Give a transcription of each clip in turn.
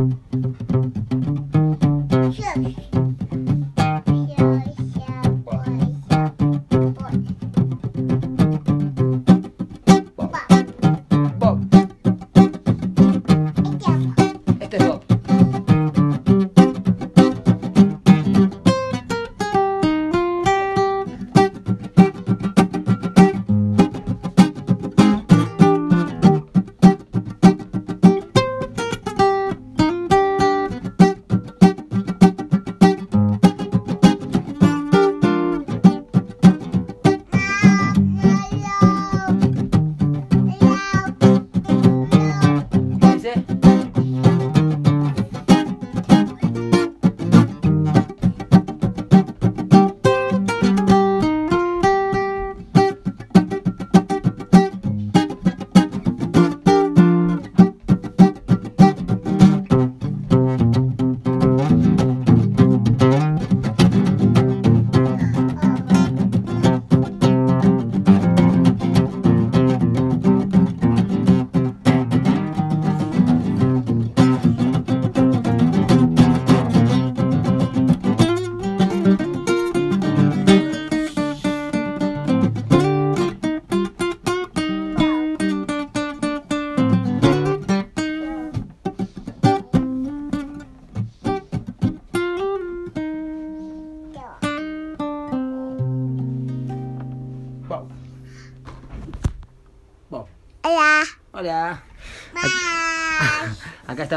Hola.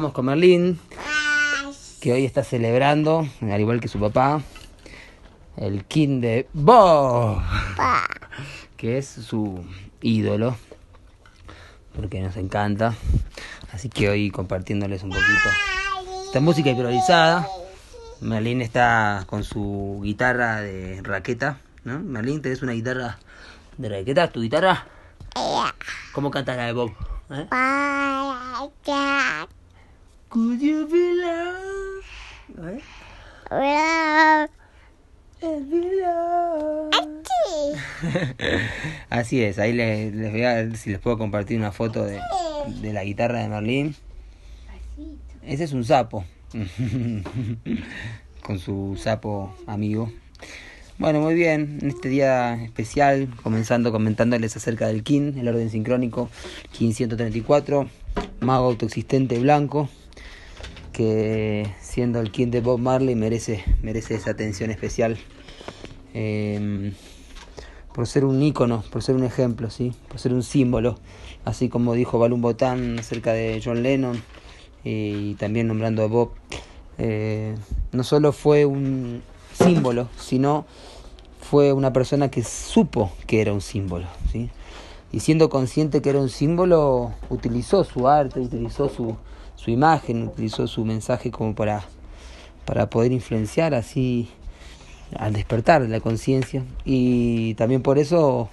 Con Merlín, que hoy está celebrando, al igual que su papá, el King de Bo, que es su ídolo, porque nos encanta. Así que hoy compartiéndoles un poquito esta música improvisada. Merlín está con su guitarra de raqueta, ¿no? Merlín, ¿tenés una guitarra de raqueta? ¿Tu guitarra? ¿Cómo cantas la de Bob? ¿Eh? Could you belong? ¿Eh? Hola. Belong. Aquí. Así es, ahí les, les voy a ver si les puedo compartir una foto de, de la guitarra de Merlín. Ese es un sapo. Con su sapo amigo. Bueno, muy bien. En este día especial, comenzando comentándoles acerca del King, el orden sincrónico King 134, mago autoexistente blanco, que siendo el King de Bob Marley merece, merece esa atención especial. Eh, por ser un ícono, por ser un ejemplo, ¿sí? por ser un símbolo, así como dijo Balún Botán acerca de John Lennon eh, y también nombrando a Bob, eh, no solo fue un símbolo, sino fue una persona que supo que era un símbolo, ¿sí? y siendo consciente que era un símbolo, utilizó su arte, utilizó su, su imagen, utilizó su mensaje como para, para poder influenciar así al despertar de la conciencia y también por eso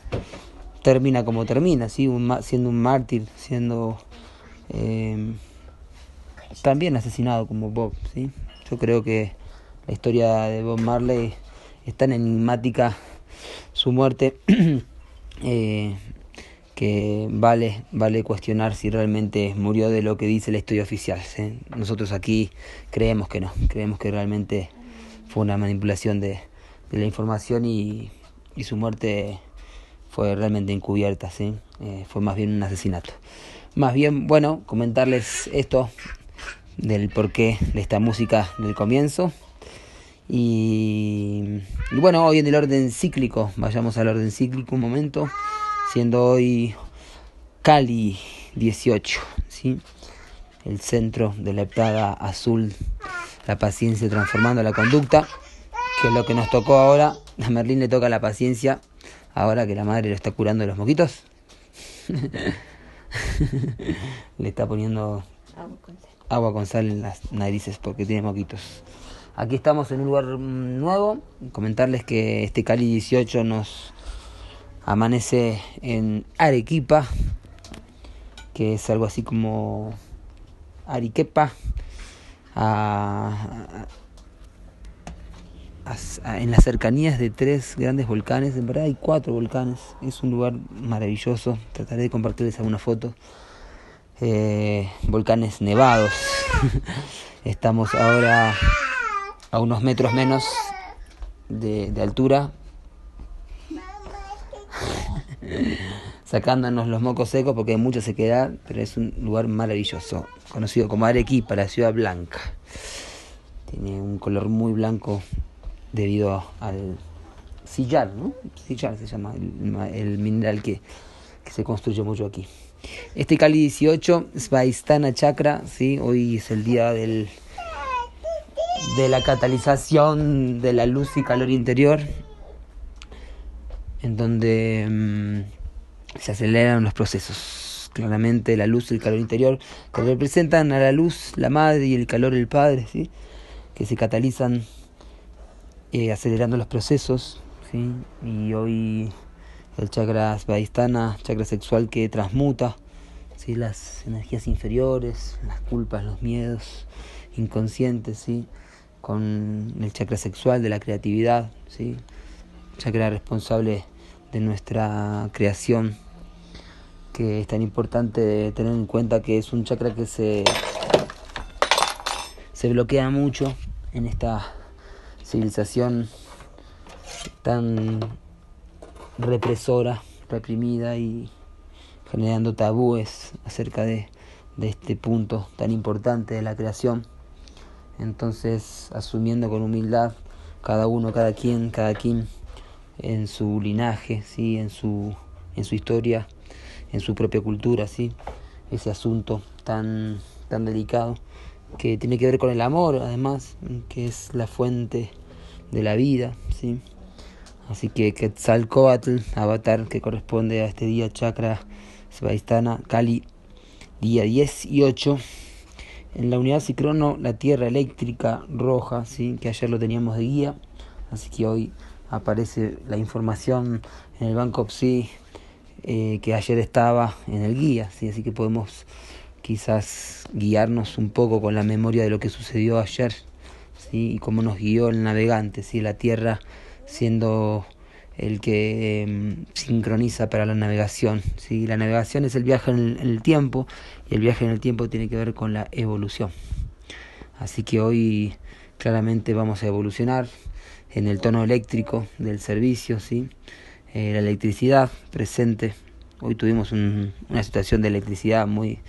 termina como termina, siendo un mártir, siendo eh, también asesinado como Bob. ¿sí? Yo creo que la historia de Bob Marley es tan enigmática, su muerte, eh, que vale, vale cuestionar si realmente murió de lo que dice la historia oficial. ¿sí? Nosotros aquí creemos que no, creemos que realmente fue una manipulación de, de la información y, y su muerte fue realmente encubierta, ¿sí? Eh, fue más bien un asesinato. Más bien, bueno, comentarles esto del porqué de esta música del comienzo. Y bueno, hoy en el orden cíclico, vayamos al orden cíclico un momento, siendo hoy Cali 18, ¿sí? el centro de la plaga azul, la paciencia transformando la conducta, que es lo que nos tocó ahora. A Merlín le toca la paciencia, ahora que la madre lo está curando de los moquitos. le está poniendo agua con sal en las narices porque tiene moquitos. Aquí estamos en un lugar mm, nuevo. Comentarles que este Cali 18 nos amanece en Arequipa, que es algo así como Ariquepa, en las cercanías de tres grandes volcanes. En verdad hay cuatro volcanes. Es un lugar maravilloso. Trataré de compartirles alguna foto. Eh, volcanes nevados. Estamos ahora a unos metros menos de altura, sacándonos los mocos secos porque hay mucha sequedad, pero es un lugar maravilloso, conocido como Arequipa, la ciudad blanca. Tiene un color muy blanco debido al sillar. Sillar se llama el, mineral que, que, se construye mucho aquí. Este Cali 18, Svaistana Chakra, ¿sí? Hoy es el día del, de la catalización de la luz y calor interior, en donde mmm, se aceleran los procesos. Claramente la luz y el calor interior que representan a la luz la madre y el calor el padre, ¿sí? que se catalizan eh, acelerando los procesos. ¿sí? Y hoy el chakra svadhisthana, chakra sexual que transmuta ¿sí? las energías inferiores, las culpas, los miedos inconscientes, ¿sí? con el chakra sexual de la creatividad, ¿sí? Chakra responsable de nuestra creación que es tan importante tener en cuenta que es un chakra que se, se bloquea mucho en esta civilización tan represora, reprimida y generando tabúes acerca de, de este punto tan importante de la creación. Entonces, asumiendo con humildad cada uno, cada quien, cada quien en su linaje, ¿sí? en, su, en su historia, en su propia cultura, ¿sí? ese asunto tan, tan delicado que tiene que ver con el amor, además, que es la fuente de la vida. ¿sí? Así que Quetzalcoatl, avatar que corresponde a este día chakra Svaistana, Kali, día 18. En la unidad Cicrono, la tierra eléctrica roja, ¿sí? que ayer lo teníamos de guía, así que hoy aparece la información en el banco PSI eh, que ayer estaba en el guía, ¿sí? así que podemos quizás guiarnos un poco con la memoria de lo que sucedió ayer ¿sí? y cómo nos guió el navegante, ¿sí? la tierra siendo el que eh, sincroniza para la navegación. ¿sí? La navegación es el viaje en el, en el, tiempo y el viaje en el tiempo tiene que ver con la evolución. Así que hoy claramente vamos a evolucionar en el tono eléctrico del servicio, ¿sí? Eh, la electricidad presente. Hoy tuvimos un, una situación de electricidad muy,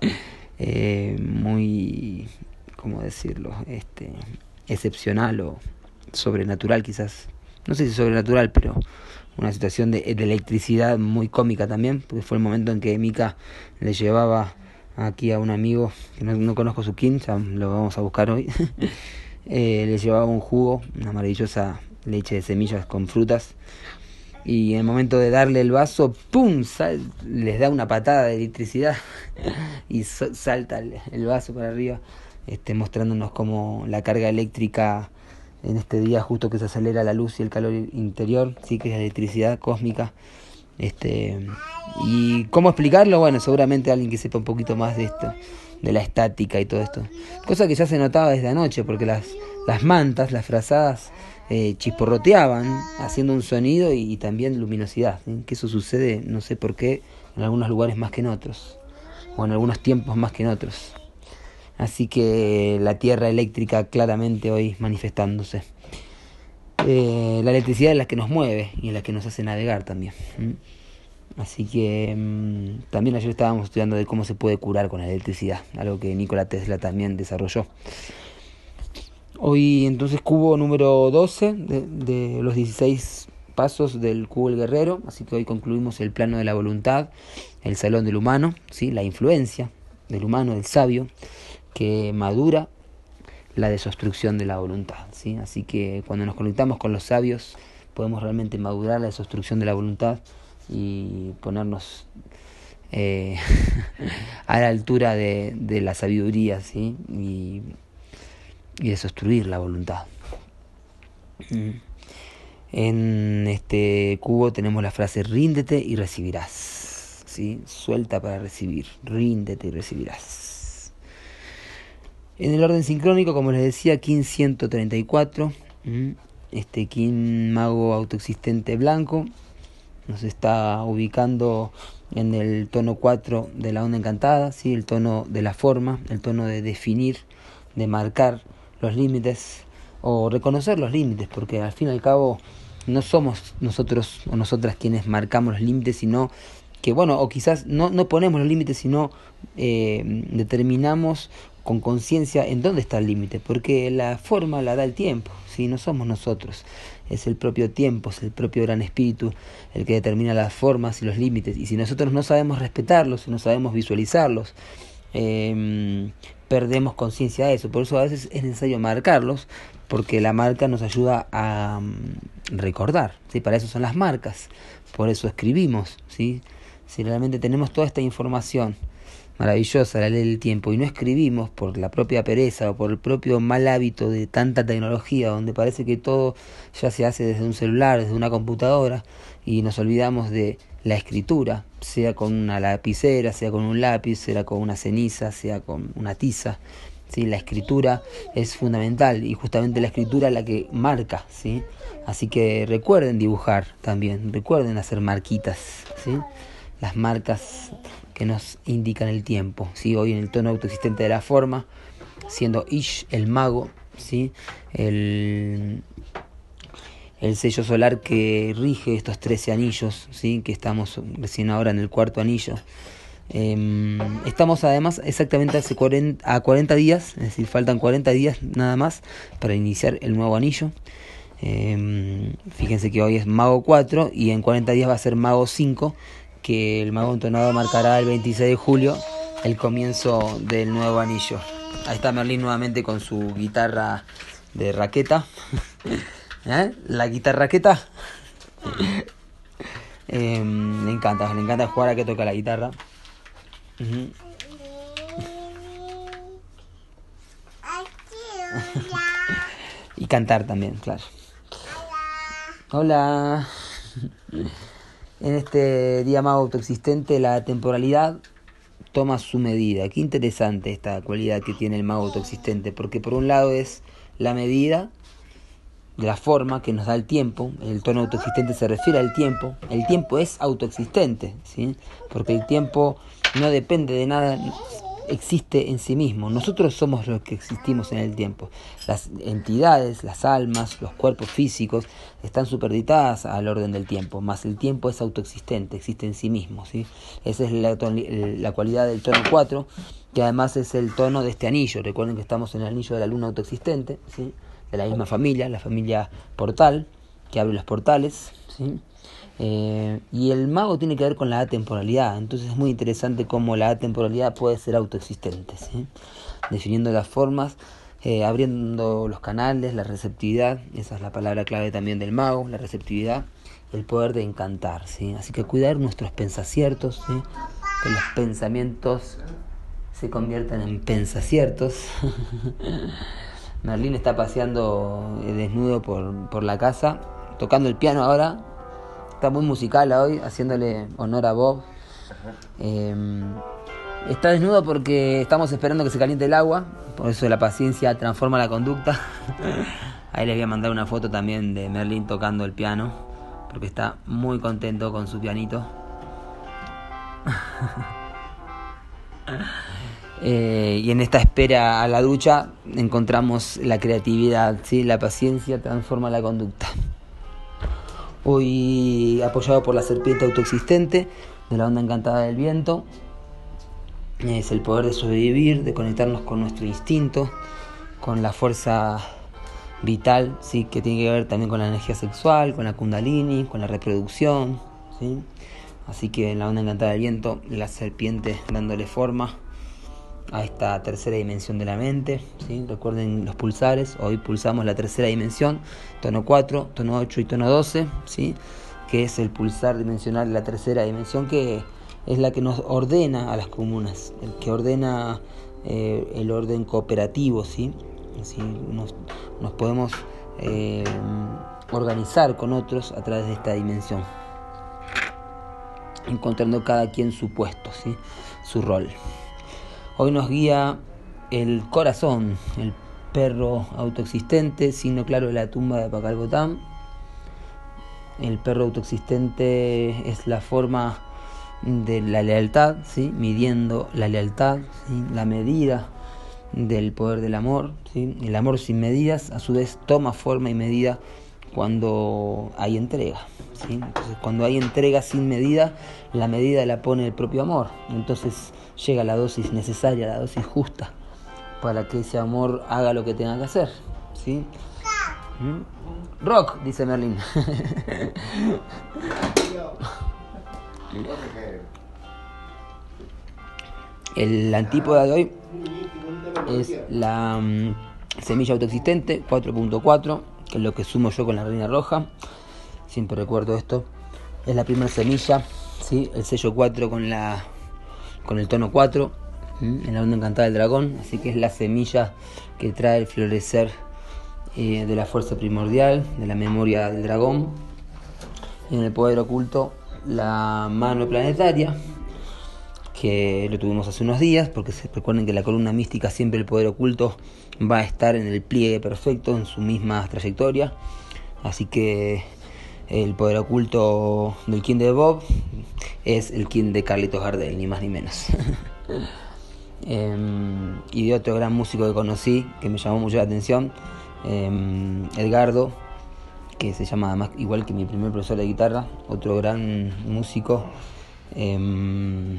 eh, muy, ¿cómo decirlo? Este, excepcional o sobrenatural quizás. No sé si sobrenatural, pero una situación de, de electricidad muy cómica también, porque fue el momento en que Mika le llevaba aquí a un amigo que no, no conozco su kin, ya lo vamos a buscar hoy. eh, le llevaba un jugo, una maravillosa leche de semillas con frutas. Y en el momento de darle el vaso, ¡pum! Sal, les da una patada de electricidad y so, salta el, vaso para arriba, este, mostrándonos como la carga eléctrica en este día, justo que se acelera la luz y el calor interior, sí que es electricidad cósmica. Este, ¿Y cómo explicarlo? Bueno, seguramente alguien que sepa un poquito más de esto, de la estática y todo esto. Cosa que ya se notaba desde anoche, porque las, las mantas, las frazadas, eh, chisporroteaban, haciendo un sonido y, también luminosidad. ¿sí? Que eso sucede, no sé por qué, en algunos lugares más que en otros, o en algunos tiempos más que en otros. Así que la tierra eléctrica claramente hoy manifestándose. Eh, la electricidad es la que nos mueve y la que nos hace navegar también. Así que mmm, también ayer estábamos estudiando de cómo se puede curar con la electricidad, algo que Nikola Tesla también desarrolló. Hoy entonces cubo número 12 de, de, los 16 pasos del cubo del guerrero, así que hoy concluimos el plano de la voluntad, el salón del humano, ¿sí? la influencia del humano, del sabio, que madura la desobstrucción de la voluntad. ¿sí? Así que cuando nos conectamos con los sabios podemos realmente madurar la desobstrucción de la voluntad y ponernos eh, a la altura de, de la sabiduría ¿sí? y, y desobstruir la voluntad. En este cubo tenemos la frase ríndete y recibirás. ¿sí? Suelta para recibir, ríndete y recibirás. En el orden sincrónico, como les decía, Kin 134, este Kin mago autoexistente blanco, nos está ubicando en el tono 4 de la onda encantada, ¿sí? el tono de la forma, el tono de definir, de marcar los límites o reconocer los límites, porque al fin y al cabo no somos nosotros o nosotras quienes marcamos los límites, sino que, bueno, o quizás no, no ponemos los límites, sino eh, determinamos con conciencia en dónde está el límite, porque la forma la da el tiempo, si no somos nosotros, es el propio tiempo, es el propio gran espíritu el que determina las formas y los límites, y si nosotros no sabemos respetarlos, si no sabemos visualizarlos, eh, perdemos conciencia de eso, por eso a veces es necesario marcarlos, porque la marca nos ayuda a mm, recordar, ¿sí? para eso son las marcas, por eso escribimos, ¿sí? si realmente tenemos toda esta información, maravillosa la ley del tiempo y no escribimos por la propia pereza o por el propio mal hábito de tanta tecnología donde parece que todo ya se hace desde un celular, desde una computadora y nos olvidamos de la escritura, sea con una lapicera, sea con un lápiz, sea con una ceniza, sea con una tiza. ¿sí? La escritura es fundamental y justamente la escritura es la que marca. ¿sí? Así que recuerden dibujar también, recuerden hacer marquitas. ¿sí? Las marcas que nos indican el tiempo. ¿sí? Hoy en el tono autoexistente de la forma, siendo Ish el mago, ¿sí? el, el sello solar que rige estos 13 anillos, ¿sí? que estamos recién ahora en el cuarto anillo. Eh, estamos además exactamente hace 40, a 40 días, es decir, faltan 40 días nada más para iniciar el nuevo anillo. Eh, fíjense que hoy es Mago 4 y en 40 días va a ser Mago 5 que el mago entonado marcará el 26 de julio el comienzo del nuevo anillo. Ahí está Merlín nuevamente con su guitarra de raqueta. ¿Eh? La guitarra raqueta. eh, le encanta, le encanta jugar a que toca la guitarra. Uh -huh. y cantar también, claro. Hola. En este día más autoexistente la temporalidad toma su medida. Qué interesante esta cualidad que tiene el mago autoexistente, porque por un lado es la medida de la forma que nos da el tiempo, el tono autoexistente se refiere al tiempo, el tiempo es autoexistente, ¿sí? porque el tiempo no depende de nada, existe en sí mismo. Nosotros somos los que existimos en el tiempo. Las entidades, las almas, los cuerpos físicos están superditadas al orden del tiempo, más el tiempo es autoexistente, existe en sí mismo. ¿sí? Esa es la, la cualidad del tono 4, que además es el tono de este anillo. Recuerden que estamos en el anillo de la luna autoexistente, ¿sí? de la misma familia, la familia portal, que abre los portales. ¿sí? Eh, y el mago tiene que ver con la atemporalidad, entonces es muy interesante cómo la atemporalidad puede ser autoexistente, ¿sí? definiendo las formas, eh, abriendo los canales, la receptividad, esa es la palabra clave también del mago, la receptividad, el poder de encantar, ¿sí? así que cuidar nuestros pensaciertos, ¿sí? que los pensamientos se conviertan en pensaciertos. Merlín está paseando desnudo por, por la casa, tocando el piano ahora, está muy musical hoy, haciéndole honor a Bob. Eh, está desnudo porque estamos esperando que se caliente el agua, por eso la paciencia transforma la conducta. Ahí les voy a mandar una foto también de Merlin tocando el piano, porque está muy contento con su pianito. Eh, y en esta espera a la ducha encontramos la creatividad, ¿sí? la paciencia transforma la conducta hoy apoyado por la serpiente autoexistente de la onda encantada del viento. Es el poder de sobrevivir, de conectarnos con nuestro instinto, con la fuerza vital, ¿sí? que tiene que ver también con la energía sexual, con la kundalini, con la reproducción. ¿sí? Así que en la onda encantada del viento, la serpiente dándole forma a esta tercera dimensión de la mente. ¿sí? Recuerden los pulsares, hoy pulsamos la tercera dimensión, tono 4, tono 8 y tono 12, ¿sí? que es el pulsar dimensional de la tercera dimensión, que es la que nos ordena a las comunas, el que ordena eh, el orden cooperativo, ¿sí? Así nos, podemos eh, organizar con otros a través de esta dimensión, encontrando cada quien su puesto, ¿sí? su rol. Hoy nos guía el corazón, el perro autoexistente, signo claro de la tumba de Pacalbotán. El perro autoexistente es la forma de la lealtad, ¿sí? midiendo la lealtad, la medida del poder del amor. ¿sí? El amor sin medidas a su vez toma forma y medida cuando hay entrega. cuando hay entrega sin medida, la medida la pone el propio amor. Entonces llega la dosis necesaria, la dosis justa, para que ese amor haga lo que tenga que hacer. ¿Mm? Rock, dice Merlin. El antípoda de hoy es la mm, semilla autoexistente 4.4, que es lo que sumo yo con la reina roja. Siempre recuerdo esto. Es la primera semilla, ¿sí? el sello 4 con, la, con el tono 4, ¿m? en la onda encantada del dragón. Así que es la semilla que trae el florecer eh, de la fuerza primordial, de la memoria del dragón. En el poder oculto, la mano planetaria, que lo tuvimos hace unos días, porque recuerden que la columna mística siempre el poder oculto va a estar en el pliegue perfecto, en su misma trayectoria. Así que el poder oculto del King de Bob es el King de Carlitos Gardel, ni más ni menos. eh, y de otro gran músico que conocí, que me llamó mucho la atención, eh, Edgardo, que se llama además igual que mi primer profesor de guitarra, otro gran músico. Eh,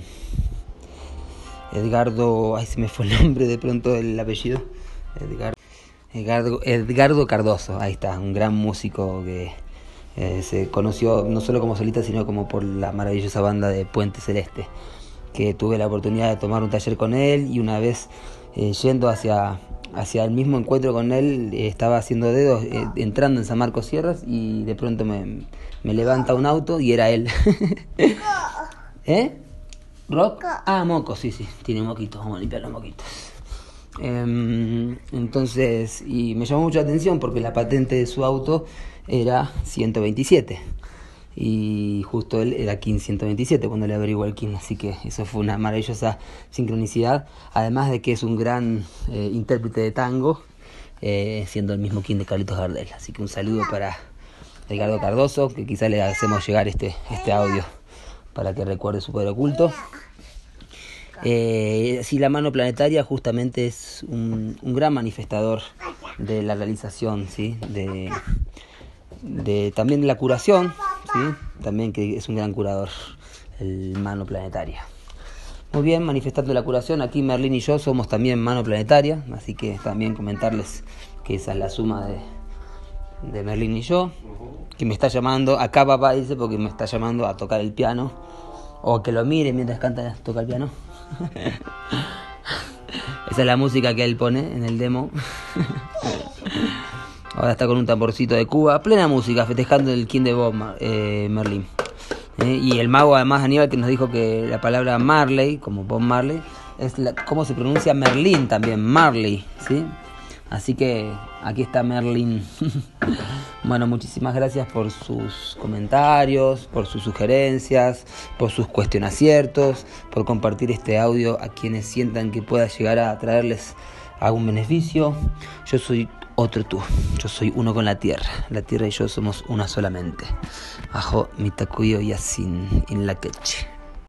Edgardo, ay se me fue el nombre de pronto el apellido. Edgardo, Edgardo, Edgardo Cardoso, ahí está, un gran músico que eh, se conoció no solo como solista, sino como por la maravillosa banda de Puente Celeste, que tuve la oportunidad de tomar un taller con él y una vez eh, yendo hacia, hacia el mismo encuentro con él, estaba haciendo dedos, eh, entrando en San Marcos Sierras y de pronto me, me levanta un auto y era él. ¿Eh? ¿Rock? Ah, moco, sí, sí, tiene moquitos, vamos a limpiar los moquitos. Em, entonces, y me llamó mucho la atención porque la patente de su auto era 127. Y justo él era King 127 cuando le averiguó el King, así que eso fue una maravillosa sincronicidad. Además de que es un gran eh, intérprete de tango, eh, siendo el mismo King de Carlitos Gardel. Así que un saludo para Edgardo Cardoso, que quizá le hacemos llegar este, este audio para que recuerde su poder oculto. Eh, sí, la mano planetaria justamente es un, un, gran manifestador de la realización, ¿sí? de, de también de la curación, ¿sí? también que es un gran curador, el mano planetaria. Muy bien, manifestando la curación, aquí Merlín y yo somos también mano planetaria, así que también comentarles que esa es la suma de, de Merlín y yo, que me está llamando, acá papá dice porque me está llamando a tocar el piano, o que lo mire mientras canta, toca el piano. Esa es la música que él pone en el demo. Ahora está con un tamborcito de Cuba, plena música, festejando el King de Bob eh, Merlin. Eh, y el mago además Aníbal que nos dijo que la palabra Marley, como Bob Marley, es la, cómo se pronuncia Merlin también, Marley, ¿sí? Así que aquí está Merlin. bueno, muchísimas gracias por sus comentarios, por sus sugerencias, por sus cuestionaciertos, por compartir este audio a quienes sientan que pueda llegar a traerles algún beneficio. Yo soy otro tú, yo soy uno con la tierra. La tierra y yo somos una solamente. Ajo mitakuyo yasin in la queche.